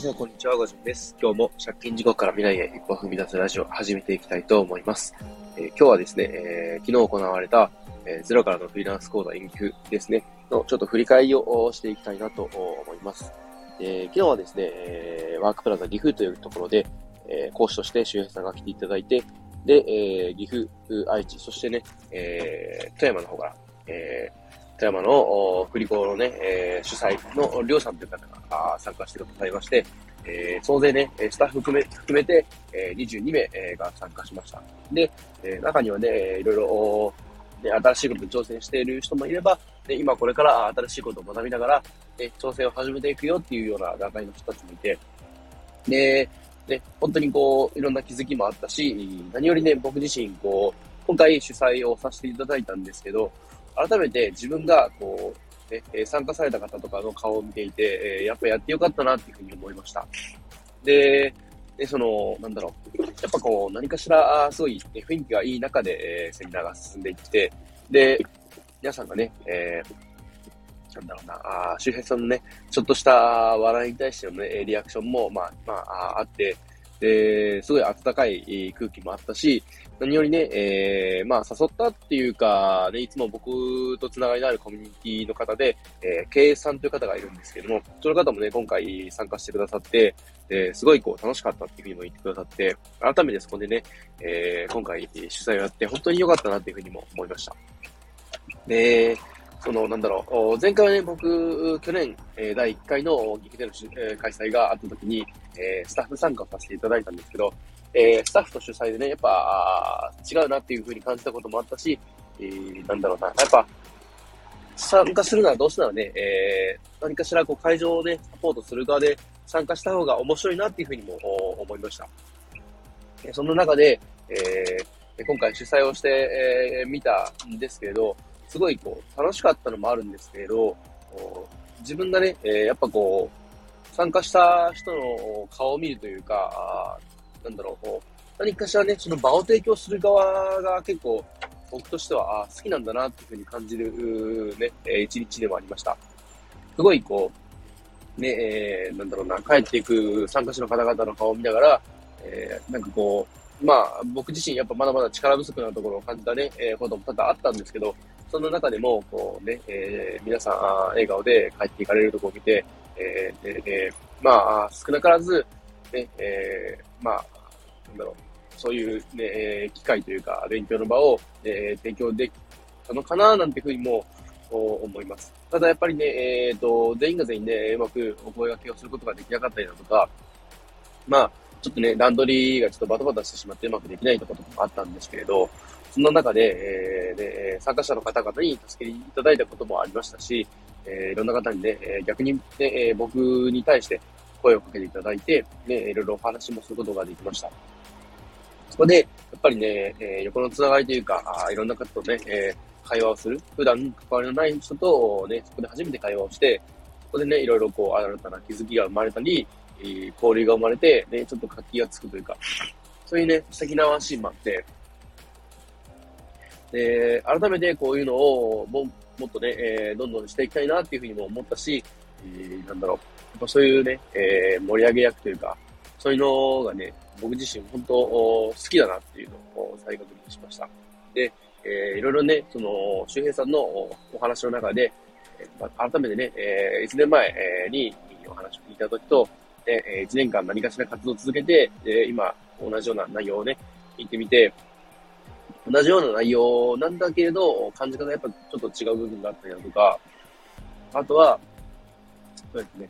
皆さん、こんにちは。ごじゅんです。今日も借金事故から未来へ一歩踏み出すラジオを始めていきたいと思います。えー、今日はですね、えー、昨日行われた、えー、ゼロからのフリーランス講座演技ですね、のちょっと振り返りをしていきたいなと思います。え昨日はですね、えワークプラザ岐阜というところで、え講師として周平さんが来ていただいて、で、え岐阜、愛知、そしてね、え富山の方から、え富山の振り子のね、えー、主催のりょうさんという方が参加してくださいまして、えー、総勢ね、スタッフ含め含めて、え、22名、が参加しました。で、え、中にはね、いろいろ、ね、新しいことに挑戦している人もいれば、で今これから新しいことを学びながら、ね、挑戦を始めていくよっていうような段階の人たちもいて、で、ね、本当にこう、いろんな気づきもあったし、何よりね、僕自身、こう、今回主催をさせていただいたんですけど、改めて自分が、こう、ね、参加された方とかの顔を見ていて、えやっぱやってよかったなっていうふうに思いました。で、で、その、なんだろう。やっぱこう、何かしら、すごい、ね、雰囲気がいい中で、えー、セミナーが進んでいって、で、皆さんがね、えー、なんだろうな、あ周平さんのね、ちょっとした笑いに対してのね、リアクションも、まあ、まあ、あって、で、すごい温かい空気もあったし、何よりね、えー、まあ、誘ったっていうか、ね、いつも僕とつながりのあるコミュニティの方で、えー、経営さんという方がいるんですけども、その方もね、今回参加してくださって、えー、すごいこう楽しかったっていうふうにも言ってくださって、改めてそこでね、えー、今回主催をやって本当に良かったなっていうふうにも思いました。で、その、なんだろう、前回はね、僕、去年、え、第1回の岐阜での、開催があった時に、えー、スタッフ参加させていただいたんですけど、えー、スタッフと主催でね、やっぱ、違うなっていう風に感じたこともあったし、えー、なんだろうな、やっぱ、参加するならどうしてならね、えー、何かしらこう会場をね、サポートする側で参加した方が面白いなっていう風にも思いました。えその中で、えー、今回主催をして、えー、見たんですけれど、すごいこう、楽しかったのもあるんですけれど、自分がね、えー、やっぱこう、参加した人の顔を見るというか、なんだろう、何かしらね、その場を提供する側が結構、僕としては、あ好きなんだなっていうふうに感じるね、一日でもありました。すごいこう、ね、えー、なんだろうな、帰っていく参加者の方々の顔を見ながら、えー、なんかこう、まあ、僕自身やっぱまだまだ力不足なところを感じたね、えー、ことも多々あったんですけど、その中でも、こうね、えー、皆さん、笑顔で帰っていかれるとこを見て、えー、で、でまあ、少なからず、ね、えー、まあ、なんだろう、そういうね、機会というか、勉強の場を、えー、提供できたのかな、なんていうふうにも思います。ただやっぱりね、えっ、ー、と、全員が全員ね、うまくお声掛けをすることができなかったりだとか、まあ、ちょっとね、段取りがちょっとバタバタしてしまってうまくできないとことかもあったんですけれど、そんな中で、えー、で参加者の方々に助けていただいたこともありましたし、え、いろんな方にね、え逆に、ね、え僕に対して声をかけていただいて、ね、いろいろお話もすることができました。そこで、やっぱりね、え、横のつながりというか、あいろんな方とね、え、会話をする。普段関わりのない人とね、そこで初めて会話をして、そこでね、いろいろこう、新たな気づきが生まれたり、えー、交流が生まれて、ね、ちょっと活気がつくというか、そういうね、素敵なワンシーンもあって、で、改めてこういうのをももっとね、えー、どんどんしていきたいなっていうふうにも思ったし、えー、なんだろう、やっぱそういうね、えー、盛り上げ役というか、そういうのがね、僕自身本当好きだなっていうのを再確認しました。で、えー、いろいろね、その、周平さんのお話の中で、えー、改めてね、えー、1年前にお話を聞いたときと、で、1年間何かしら活動を続けて、で、今、同じような内容をね、聞いてみて、同じような内容なんだけれど、感じ方がやっぱちょっと違う部分があったりだとか、あとは、そうですね、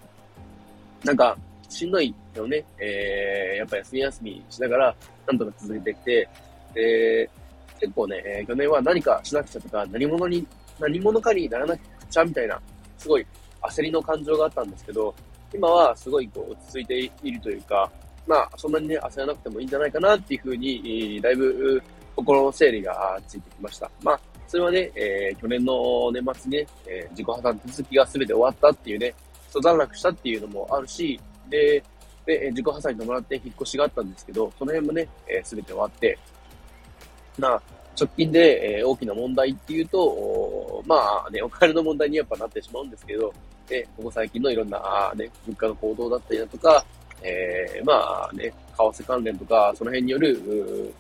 なんか、しんどいよね、えー、やっぱ休み休みしながら、なんとか続けてきて、で、結構ね、えー、去年は何かしなくちゃとか、何者に、何者かにならなくちゃみたいな、すごい焦りの感情があったんですけど、今はすごいこう落ち着いているというか、まあ、そんなにね、焦らなくてもいいんじゃないかなっていうふうに、だいぶ心の整理がついてきました。まあ、それはね、えー、去年の年末にね、えー、自己破産手続きが全て終わったっていうね、一段落したっていうのもあるし、で、で、自己破産に伴って引っ越しがあったんですけど、その辺もね、えー、全て終わって、まあ、直近で、えー、大きな問題っていうと、まあね、お金の問題にやっぱなってしまうんですけど、で、ここ最近のいろんな、あね、物価の行動だったりだとか、えー、まあね、為替関連とか、その辺による、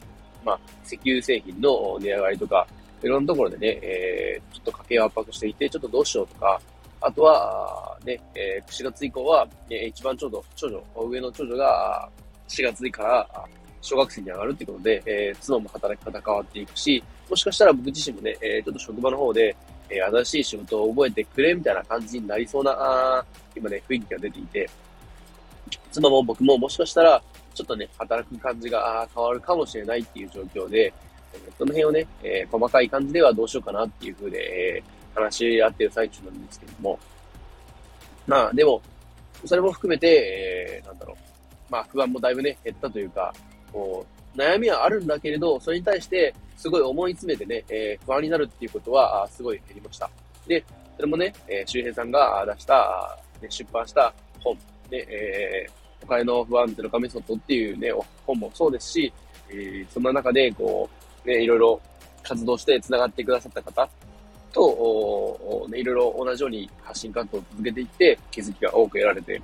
まあ、石油製品の値上がりとか、いろんなところでね、えー、ちょっと家計を圧迫していて、ちょっとどうしようとか、あとは、ね、えー、4月以降は、えー、一番ちょうど、長女、上の長女が、4月から小学生に上がるってことで、えー、妻も働き方変わっていくし、もしかしたら僕自身もね、えー、ちょっと職場の方で、えー、新しい仕事を覚えてくれみたいな感じになりそうな、あ今ね、雰囲気が出ていて、妻も僕ももしかしたら、ちょっとね、働く感じが変わるかもしれないっていう状況で、その辺をね、えー、細かい感じではどうしようかなっていう風で、えー、話し合ってる最中なんですけども。まあ、でも、それも含めて、えー、なんだろう。まあ、不安もだいぶね、減ったというか、こう、悩みはあるんだけれど、それに対して、すごい思い詰めてね、えー、不安になるっていうことは、すごい減りました。で、それもね、えー、周平さんが出した、ね、出版した本、ね、えー、お金の不安ゼロカメソッドっていうね、本もそうですし、えー、そんな中で、こう、ね、いろいろ活動して繋がってくださった方と、ね、いろいろ同じように発信活動を続けていって、気づきが多く得られて、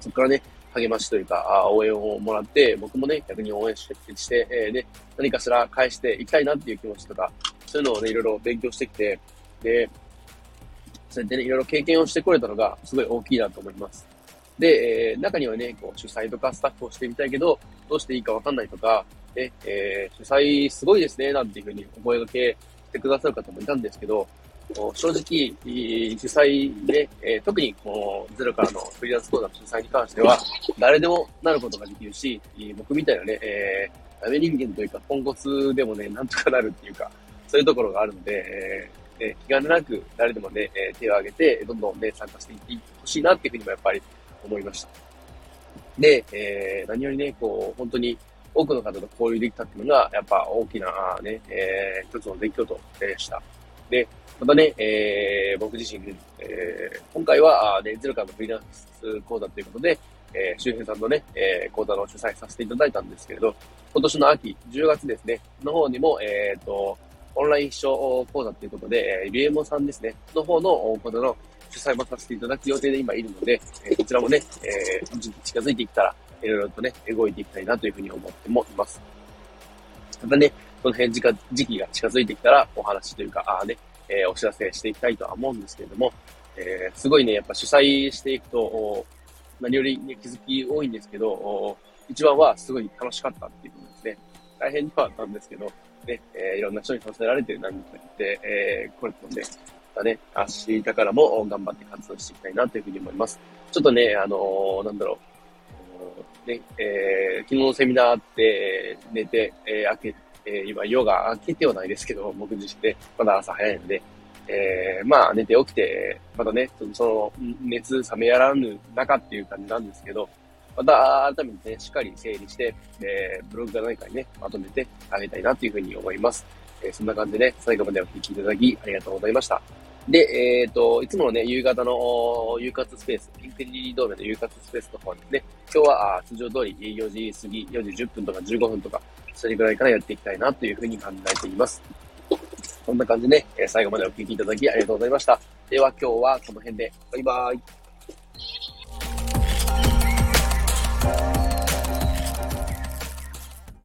そこからね、励ましというか、応援をもらって、僕もね、逆に応援して、えー、ね、何かしら返していきたいなっていう気持ちとか、そういうのをね、いろいろ勉強してきて、で、そうやってね、いろいろ経験をしてこれたのが、すごい大きいなと思います。で、えー、中にはね、こう、主催とかスタッフをしてみたいけど、どうしていいかわかんないとか、ね、えー、主催すごいですね、なんていうふうにお声掛けしてくださる方もいたんですけど、正直、主催で、えー、特にこのゼロからのフリーランス講座の主催に関しては、誰でもなることができるし、僕みたいなね、えー、ダメ人間というか、ポンコツでもね、なんとかなるっていうか、そういうところがあるので、えー、気兼ねなく誰でもね、え手を挙げて、どんどんね、参加していってほしいなっていうふうにもやっぱり思いました。で、えー、何よりね、こう、本当に多くの方と交流できたっていうのが、やっぱ大きなね、えー、一つの出来事でした。で、またね、えー、僕自身、えー、今回は、ね、ゼロからのフリーランス講座ということで、えー、周平さんのね、えー、講座の主催させていただいたんですけれど、今年の秋、10月ですね、の方にも、えっ、ー、と、オンライン秘書講座ということで、えー、リエモさんですね、の方の講座の主催もさせていただく予定で今いるので、え、こちらもね、えー、近づいていったら、いろいろとね、動いていきたいなというふうに思ってもいます。またね、その辺時時期が近づいてきたら、お話というか、ああね、えー、お知らせしていきたいとは思うんですけれども、えー、すごいね、やっぱ主催していくと、何より、ね、気づき多いんですけど、一番はすごい楽しかったっていうことですね。大変ではあったんですけど、ね、えー、いろんな人にさせられて何か言って、えー、これとね、たね、明日からも頑張って活動していきたいなというふうに思います。ちょっとね、あのー、なんだろう、ね、えー、昨日のセミナーって、寝て、えー、開けえー、今、夜が明けてはないですけど、僕自身で、まだ朝早いので、えー、まあ、寝て起きて、またね、その、熱冷めやらぬ中っていう感じなんですけど、また改めてね、しっかり整理して、えー、ブログか何かにね、まとめてあげたいなというふうに思います。え、そんな感じでね、最後までお聞きいただきありがとうございました。で、えっ、ー、と、いつものね、夕方の夕活スペース、ピンクリリードームの夕活スペースの方にね、今日は通常通り4時過ぎ、4時10分とか15分とか、それぐらいからやっていきたいなというふうに考えています。こんな感じでね、最後までお聴きいただきありがとうございました。では今日はこの辺で、バイバーイ。